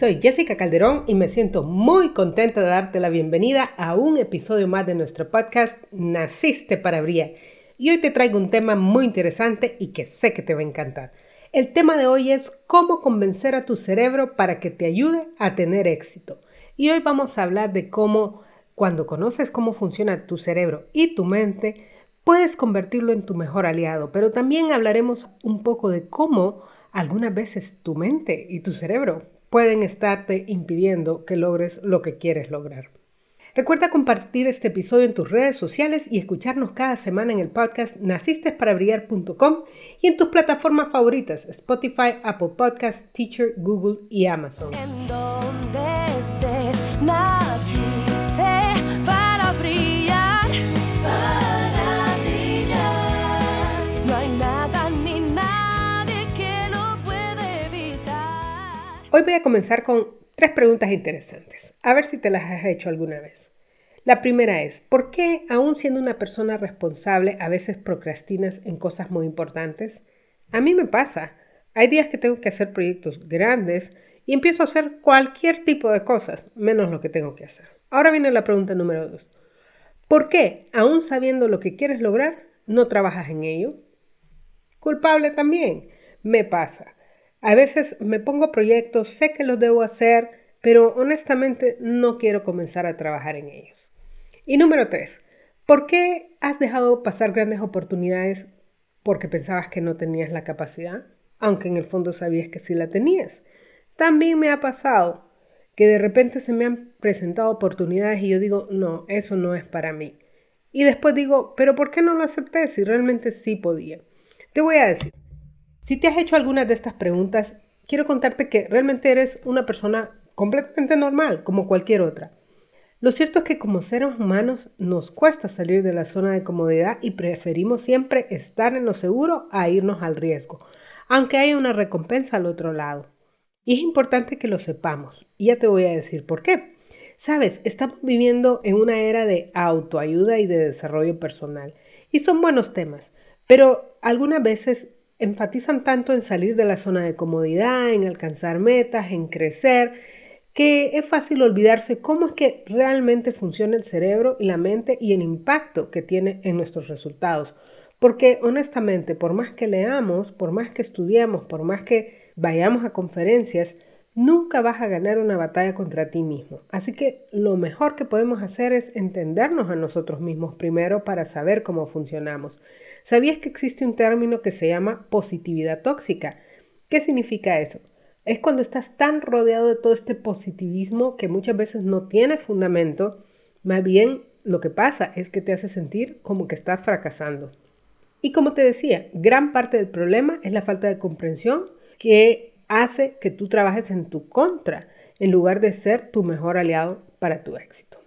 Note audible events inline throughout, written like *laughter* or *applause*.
Soy Jessica Calderón y me siento muy contenta de darte la bienvenida a un episodio más de nuestro podcast Naciste para Brillar. Y hoy te traigo un tema muy interesante y que sé que te va a encantar. El tema de hoy es cómo convencer a tu cerebro para que te ayude a tener éxito. Y hoy vamos a hablar de cómo cuando conoces cómo funciona tu cerebro y tu mente, puedes convertirlo en tu mejor aliado. Pero también hablaremos un poco de cómo algunas veces tu mente y tu cerebro pueden estarte impidiendo que logres lo que quieres lograr. Recuerda compartir este episodio en tus redes sociales y escucharnos cada semana en el podcast nacistesparabrillar.com y en tus plataformas favoritas Spotify, Apple Podcasts, Teacher, Google y Amazon. Hoy voy a comenzar con tres preguntas interesantes. A ver si te las has hecho alguna vez. La primera es, ¿por qué aún siendo una persona responsable a veces procrastinas en cosas muy importantes? A mí me pasa. Hay días que tengo que hacer proyectos grandes y empiezo a hacer cualquier tipo de cosas, menos lo que tengo que hacer. Ahora viene la pregunta número dos. ¿Por qué, aún sabiendo lo que quieres lograr, no trabajas en ello? Culpable también. Me pasa. A veces me pongo proyectos, sé que los debo hacer, pero honestamente no quiero comenzar a trabajar en ellos. Y número tres, ¿por qué has dejado pasar grandes oportunidades porque pensabas que no tenías la capacidad, aunque en el fondo sabías que sí la tenías? También me ha pasado que de repente se me han presentado oportunidades y yo digo, no, eso no es para mí. Y después digo, pero ¿por qué no lo acepté si realmente sí podía? Te voy a decir, si te has hecho algunas de estas preguntas, quiero contarte que realmente eres una persona completamente normal, como cualquier otra. Lo cierto es que como seres humanos nos cuesta salir de la zona de comodidad y preferimos siempre estar en lo seguro a irnos al riesgo, aunque haya una recompensa al otro lado. Y es importante que lo sepamos, y ya te voy a decir por qué. Sabes, estamos viviendo en una era de autoayuda y de desarrollo personal, y son buenos temas, pero algunas veces enfatizan tanto en salir de la zona de comodidad, en alcanzar metas, en crecer, que es fácil olvidarse cómo es que realmente funciona el cerebro y la mente y el impacto que tiene en nuestros resultados. Porque honestamente, por más que leamos, por más que estudiemos, por más que vayamos a conferencias, nunca vas a ganar una batalla contra ti mismo. Así que lo mejor que podemos hacer es entendernos a nosotros mismos primero para saber cómo funcionamos. ¿Sabías que existe un término que se llama positividad tóxica? ¿Qué significa eso? es cuando estás tan rodeado de todo este positivismo que muchas veces no tiene fundamento, más bien lo que pasa es que te hace sentir como que estás fracasando. Y como te decía, gran parte del problema es la falta de comprensión que hace que tú trabajes en tu contra en lugar de ser tu mejor aliado para tu éxito.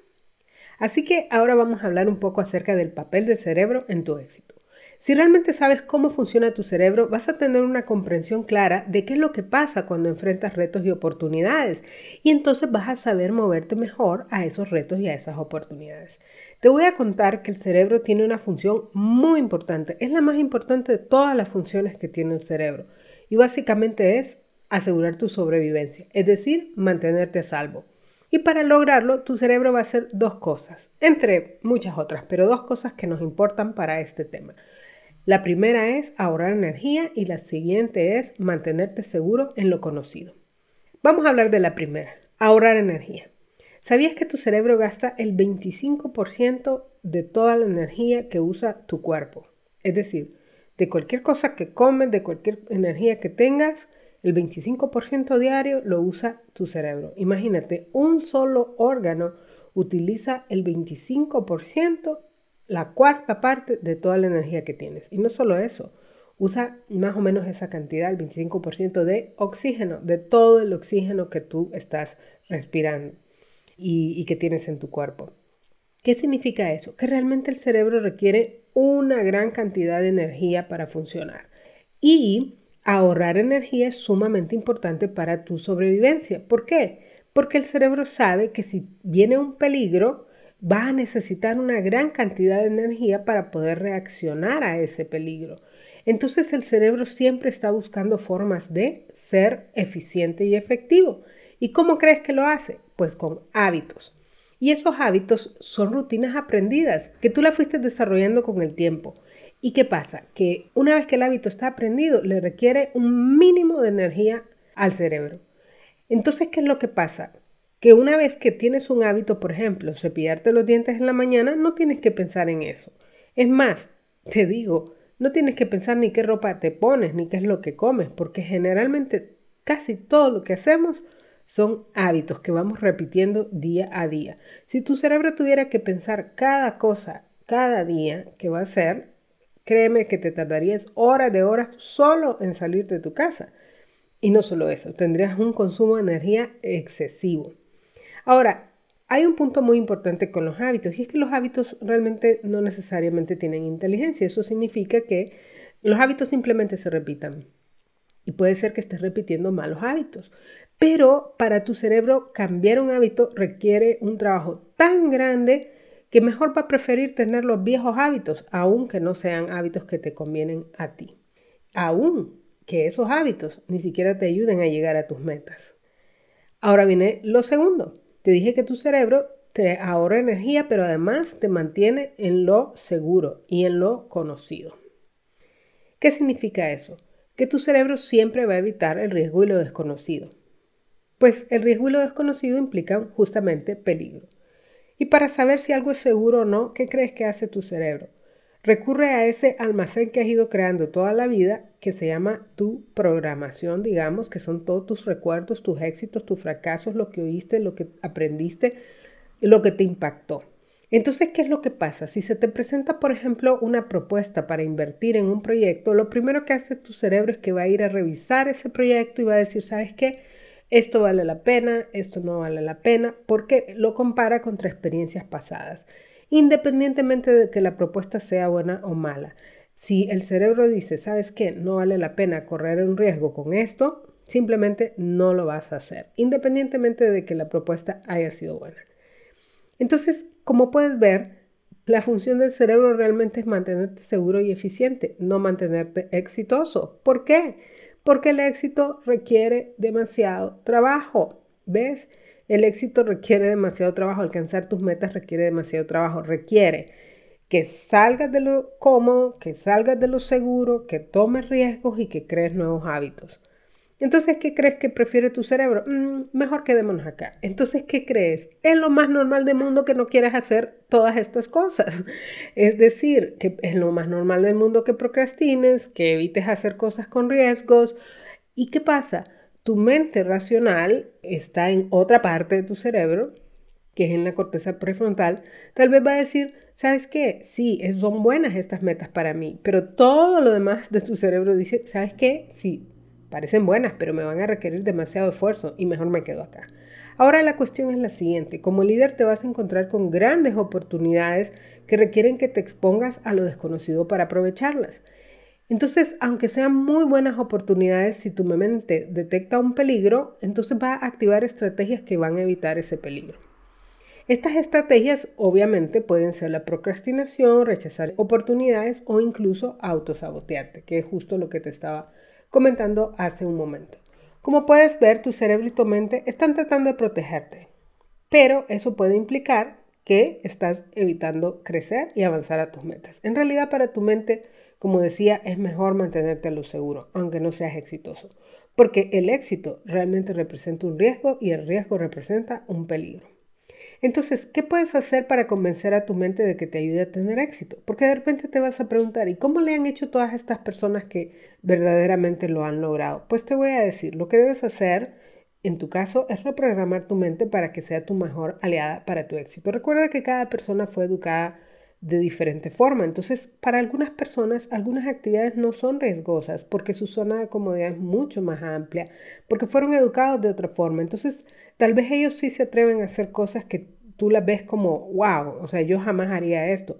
Así que ahora vamos a hablar un poco acerca del papel del cerebro en tu éxito. Si realmente sabes cómo funciona tu cerebro, vas a tener una comprensión clara de qué es lo que pasa cuando enfrentas retos y oportunidades y entonces vas a saber moverte mejor a esos retos y a esas oportunidades. Te voy a contar que el cerebro tiene una función muy importante, es la más importante de todas las funciones que tiene el cerebro y básicamente es asegurar tu sobrevivencia, es decir, mantenerte salvo. Y para lograrlo, tu cerebro va a hacer dos cosas, entre muchas otras, pero dos cosas que nos importan para este tema. La primera es ahorrar energía y la siguiente es mantenerte seguro en lo conocido. Vamos a hablar de la primera, ahorrar energía. ¿Sabías que tu cerebro gasta el 25% de toda la energía que usa tu cuerpo? Es decir, de cualquier cosa que comes, de cualquier energía que tengas, el 25% diario lo usa tu cerebro. Imagínate, un solo órgano utiliza el 25% la cuarta parte de toda la energía que tienes. Y no solo eso, usa más o menos esa cantidad, el 25% de oxígeno, de todo el oxígeno que tú estás respirando y, y que tienes en tu cuerpo. ¿Qué significa eso? Que realmente el cerebro requiere una gran cantidad de energía para funcionar. Y ahorrar energía es sumamente importante para tu sobrevivencia. ¿Por qué? Porque el cerebro sabe que si viene un peligro, va a necesitar una gran cantidad de energía para poder reaccionar a ese peligro. Entonces el cerebro siempre está buscando formas de ser eficiente y efectivo. ¿Y cómo crees que lo hace? Pues con hábitos. Y esos hábitos son rutinas aprendidas que tú las fuiste desarrollando con el tiempo. ¿Y qué pasa? Que una vez que el hábito está aprendido, le requiere un mínimo de energía al cerebro. Entonces, ¿qué es lo que pasa? Que una vez que tienes un hábito, por ejemplo, cepillarte los dientes en la mañana, no tienes que pensar en eso. Es más, te digo, no tienes que pensar ni qué ropa te pones, ni qué es lo que comes, porque generalmente casi todo lo que hacemos son hábitos que vamos repitiendo día a día. Si tu cerebro tuviera que pensar cada cosa cada día que va a hacer, créeme que te tardarías horas de horas solo en salir de tu casa. Y no solo eso, tendrías un consumo de energía excesivo. Ahora, hay un punto muy importante con los hábitos y es que los hábitos realmente no necesariamente tienen inteligencia. Eso significa que los hábitos simplemente se repitan. Y puede ser que estés repitiendo malos hábitos. Pero para tu cerebro cambiar un hábito requiere un trabajo tan grande que mejor va a preferir tener los viejos hábitos, aunque no sean hábitos que te convienen a ti. Aún que esos hábitos ni siquiera te ayuden a llegar a tus metas. Ahora viene lo segundo. Te dije que tu cerebro te ahorra energía, pero además te mantiene en lo seguro y en lo conocido. ¿Qué significa eso? Que tu cerebro siempre va a evitar el riesgo y lo desconocido. Pues el riesgo y lo desconocido implican justamente peligro. Y para saber si algo es seguro o no, ¿qué crees que hace tu cerebro? recurre a ese almacén que has ido creando toda la vida, que se llama tu programación, digamos, que son todos tus recuerdos, tus éxitos, tus fracasos, lo que oíste, lo que aprendiste, lo que te impactó. Entonces, ¿qué es lo que pasa? Si se te presenta, por ejemplo, una propuesta para invertir en un proyecto, lo primero que hace tu cerebro es que va a ir a revisar ese proyecto y va a decir, ¿sabes qué? Esto vale la pena, esto no vale la pena, porque lo compara contra experiencias pasadas independientemente de que la propuesta sea buena o mala. Si el cerebro dice, ¿sabes qué? No vale la pena correr un riesgo con esto, simplemente no lo vas a hacer, independientemente de que la propuesta haya sido buena. Entonces, como puedes ver, la función del cerebro realmente es mantenerte seguro y eficiente, no mantenerte exitoso. ¿Por qué? Porque el éxito requiere demasiado trabajo. ¿Ves? El éxito requiere demasiado trabajo, alcanzar tus metas requiere demasiado trabajo, requiere que salgas de lo cómodo, que salgas de lo seguro, que tomes riesgos y que crees nuevos hábitos. Entonces, ¿qué crees que prefiere tu cerebro? Mm, mejor quedémonos acá. Entonces, ¿qué crees? Es lo más normal del mundo que no quieras hacer todas estas cosas. *laughs* Es decir, que es lo más normal del mundo que procrastines, que evites hacer cosas con riesgos. ¿Y qué pasa? Tu mente racional está en otra parte de tu cerebro, que es en la corteza prefrontal. Tal vez va a decir, ¿sabes qué? Sí, son buenas estas metas para mí, pero todo lo demás de tu cerebro dice, ¿sabes qué? Sí, parecen buenas, pero me van a requerir demasiado esfuerzo y mejor me quedo acá. Ahora la cuestión es la siguiente, como líder te vas a encontrar con grandes oportunidades que requieren que te expongas a lo desconocido para aprovecharlas. Entonces, aunque sean muy buenas oportunidades, si tu mente detecta un peligro, entonces va a activar estrategias que van a evitar ese peligro. Estas estrategias obviamente pueden ser la procrastinación, rechazar oportunidades o incluso autosabotearte, que es justo lo que te estaba comentando hace un momento. Como puedes ver, tu cerebro y tu mente están tratando de protegerte, pero eso puede implicar que estás evitando crecer y avanzar a tus metas. En realidad, para tu mente, como decía, es mejor mantenerte a lo seguro, aunque no seas exitoso, porque el éxito realmente representa un riesgo y el riesgo representa un peligro. Entonces, ¿qué puedes hacer para convencer a tu mente de que te ayude a tener éxito? Porque de repente te vas a preguntar, ¿y cómo le han hecho todas estas personas que verdaderamente lo han logrado? Pues te voy a decir, lo que debes hacer en tu caso es reprogramar tu mente para que sea tu mejor aliada para tu éxito. Recuerda que cada persona fue educada de diferente forma. Entonces, para algunas personas, algunas actividades no son riesgosas porque su zona de comodidad es mucho más amplia, porque fueron educados de otra forma. Entonces, tal vez ellos sí se atreven a hacer cosas que tú las ves como, wow, o sea, yo jamás haría esto.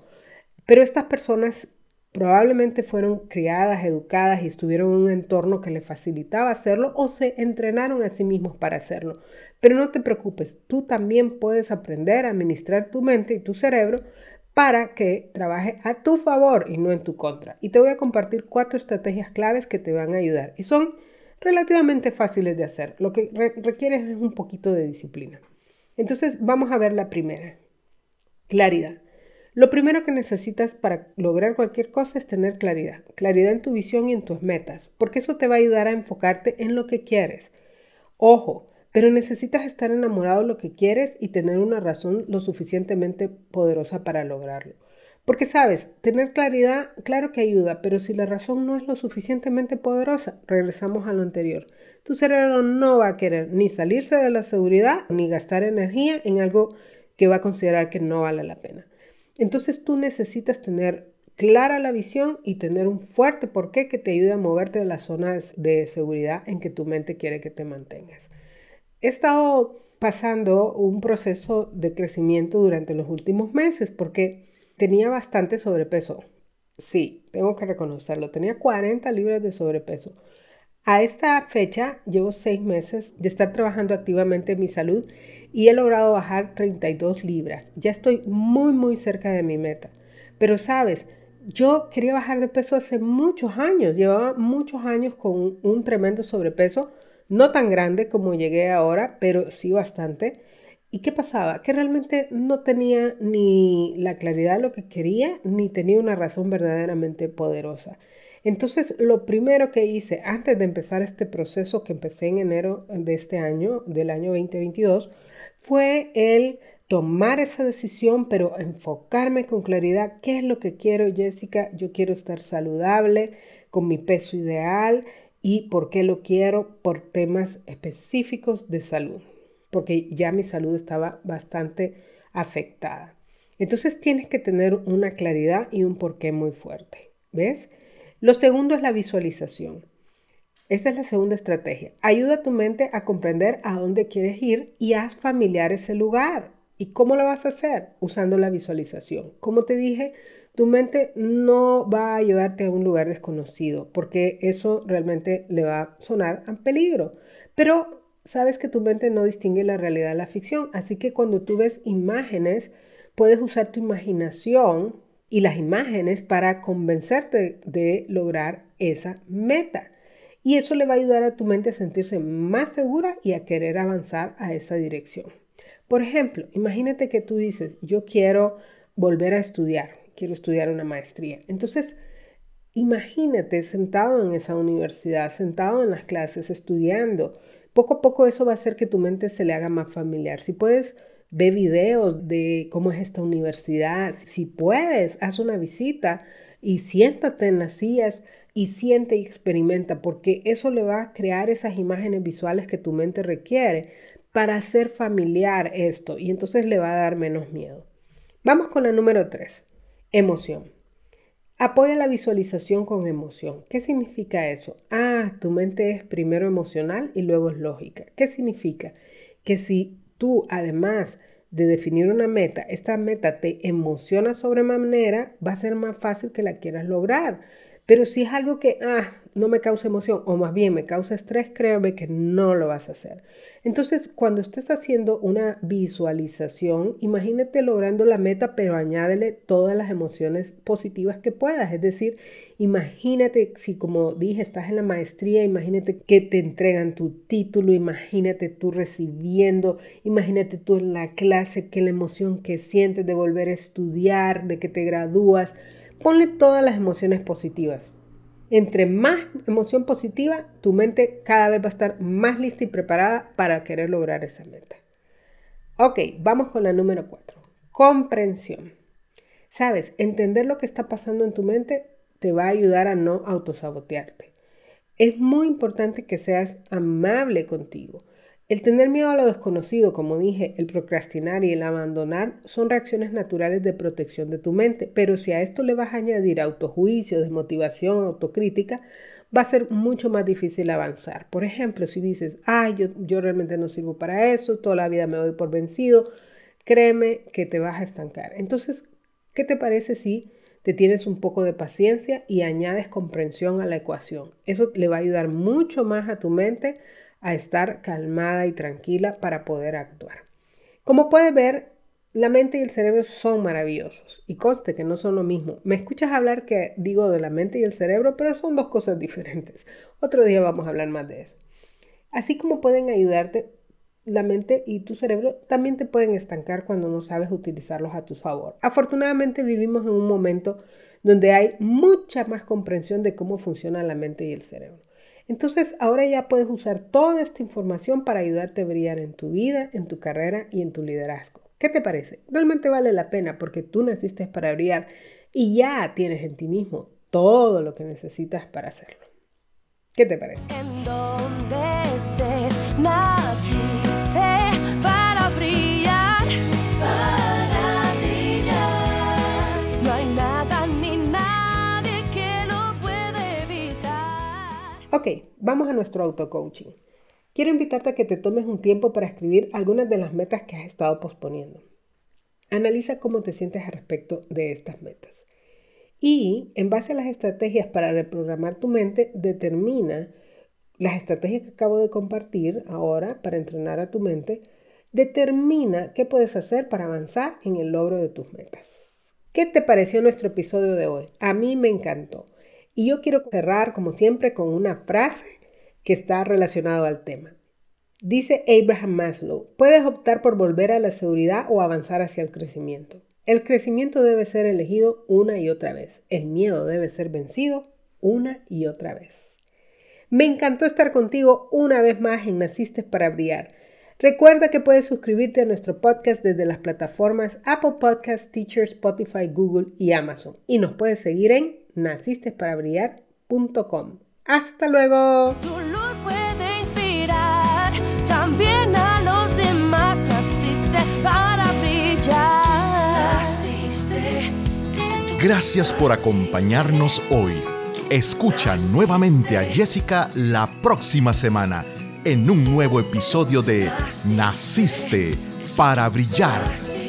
Pero estas personas probablemente fueron criadas, educadas y estuvieron en un entorno que les facilitaba hacerlo o se entrenaron a sí mismos para hacerlo. Pero no te preocupes, tú también puedes aprender a administrar tu mente y tu cerebro para que trabaje a tu favor y no en tu contra. Y te voy a compartir cuatro estrategias claves que te van a ayudar y son relativamente fáciles de hacer. Lo que requiere es un poquito de disciplina. Entonces vamos a ver la primera. Claridad. Lo primero que necesitas para lograr cualquier cosa es tener claridad. Claridad en tu visión y en tus metas, porque eso te va a ayudar a enfocarte en lo que quieres. Ojo, pero necesitas estar enamorado de lo que quieres y tener una razón lo suficientemente poderosa para lograrlo. Porque sabes, tener claridad, claro que ayuda, pero si la razón no es lo suficientemente poderosa, regresamos a lo anterior. Tu cerebro no va a querer ni salirse de la seguridad ni gastar energía en algo que va a considerar que no vale la pena. Entonces tú necesitas tener clara la visión y tener un fuerte porqué que te ayude a moverte de la zona de seguridad en que tu mente quiere que te mantengas. He estado pasando un proceso de crecimiento durante los últimos meses porque tenía bastante sobrepeso. Sí, tengo que reconocerlo. Tenía 40 libras de sobrepeso. A esta fecha llevo seis meses de estar trabajando activamente en mi salud y he logrado bajar 32 libras. Ya estoy muy muy cerca de mi meta. Pero sabes, yo quería bajar de peso hace muchos años. Llevaba muchos años con un tremendo sobrepeso no tan grande como llegué ahora, pero sí bastante. ¿Y qué pasaba? Que realmente no tenía ni la claridad de lo que quería, ni tenía una razón verdaderamente poderosa. Entonces, lo primero que hice antes de empezar este proceso que empecé en enero de este año, del año 2022, fue el tomar esa decisión, pero enfocarme con claridad, ¿qué es lo que quiero, Jessica? Yo quiero estar saludable, con mi peso ideal, ¿Y por qué lo quiero? Por temas específicos de salud, porque ya mi salud estaba bastante afectada. Entonces tienes que tener una claridad y un porqué muy fuerte. ¿Ves? Lo segundo es la visualización. Esta es la segunda estrategia. Ayuda a tu mente a comprender a dónde quieres ir y haz familiar ese lugar. ¿Y cómo lo vas a hacer? Usando la visualización. Como te dije, tu mente no va a llevarte a un lugar desconocido porque eso realmente le va a sonar a peligro. Pero sabes que tu mente no distingue la realidad de la ficción, así que cuando tú ves imágenes, puedes usar tu imaginación y las imágenes para convencerte de lograr esa meta. Y eso le va a ayudar a tu mente a sentirse más segura y a querer avanzar a esa dirección. Por ejemplo, imagínate que tú dices, yo quiero volver a estudiar quiero estudiar una maestría. Entonces, imagínate sentado en esa universidad, sentado en las clases, estudiando. Poco a poco eso va a hacer que tu mente se le haga más familiar. Si puedes, ve videos de cómo es esta universidad. Si puedes, haz una visita y siéntate en las sillas y siente y experimenta, porque eso le va a crear esas imágenes visuales que tu mente requiere para hacer familiar esto y entonces le va a dar menos miedo. Vamos con la número 3. Emoción. Apoya la visualización con emoción. ¿Qué significa eso? Ah, tu mente es primero emocional y luego es lógica. ¿Qué significa? Que si tú, además de definir una meta, esta meta te emociona sobremanera, va a ser más fácil que la quieras lograr. Pero si es algo que, ah, no me causa emoción o más bien me causa estrés, créame que no lo vas a hacer. Entonces, cuando estés haciendo una visualización, imagínate logrando la meta, pero añádele todas las emociones positivas que puedas. Es decir, imagínate si como dije, estás en la maestría, imagínate que te entregan tu título, imagínate tú recibiendo, imagínate tú en la clase, que la emoción que sientes de volver a estudiar, de que te gradúas. Ponle todas las emociones positivas entre más emoción positiva, tu mente cada vez va a estar más lista y preparada para querer lograr esa meta. Ok, vamos con la número 4. Comprensión. Sabes, entender lo que está pasando en tu mente te va a ayudar a no autosabotearte. Es muy importante que seas amable contigo. El tener miedo a lo desconocido, como dije, el procrastinar y el abandonar son reacciones naturales de protección de tu mente, pero si a esto le vas a añadir autojuicio, desmotivación, autocrítica, va a ser mucho más difícil avanzar. Por ejemplo, si dices, ay, yo, yo realmente no sirvo para eso, toda la vida me doy por vencido, créeme que te vas a estancar. Entonces, ¿qué te parece si te tienes un poco de paciencia y añades comprensión a la ecuación? Eso le va a ayudar mucho más a tu mente a estar calmada y tranquila para poder actuar. Como puedes ver, la mente y el cerebro son maravillosos y conste que no son lo mismo. Me escuchas hablar que digo de la mente y el cerebro, pero son dos cosas diferentes. Otro día vamos a hablar más de eso. Así como pueden ayudarte, la mente y tu cerebro también te pueden estancar cuando no sabes utilizarlos a tu favor. Afortunadamente vivimos en un momento donde hay mucha más comprensión de cómo funciona la mente y el cerebro. Entonces ahora ya puedes usar toda esta información para ayudarte a brillar en tu vida, en tu carrera y en tu liderazgo. ¿Qué te parece? Realmente vale la pena porque tú naciste para brillar y ya tienes en ti mismo todo lo que necesitas para hacerlo. ¿Qué te parece? En Ok, vamos a nuestro auto-coaching. Quiero invitarte a que te tomes un tiempo para escribir algunas de las metas que has estado posponiendo. Analiza cómo te sientes al respecto de estas metas. Y en base a las estrategias para reprogramar tu mente, determina las estrategias que acabo de compartir ahora para entrenar a tu mente. Determina qué puedes hacer para avanzar en el logro de tus metas. ¿Qué te pareció nuestro episodio de hoy? A mí me encantó. Y yo quiero cerrar, como siempre, con una frase que está relacionado al tema. Dice Abraham Maslow, puedes optar por volver a la seguridad o avanzar hacia el crecimiento. El crecimiento debe ser elegido una y otra vez. El miedo debe ser vencido una y otra vez. Me encantó estar contigo una vez más en Naciste para Brillar. Recuerda que puedes suscribirte a nuestro podcast desde las plataformas Apple Podcasts, Teacher, Spotify, Google y Amazon. Y nos puedes seguir en nacistesparabrillar.com. ¡Hasta luego! Tu luz puede inspirar también a los demás. Naciste para brillar. Naciste. Gracias por acompañarnos hoy. Escucha nuevamente a Jessica la próxima semana en un nuevo episodio de Naciste para brillar. Naciste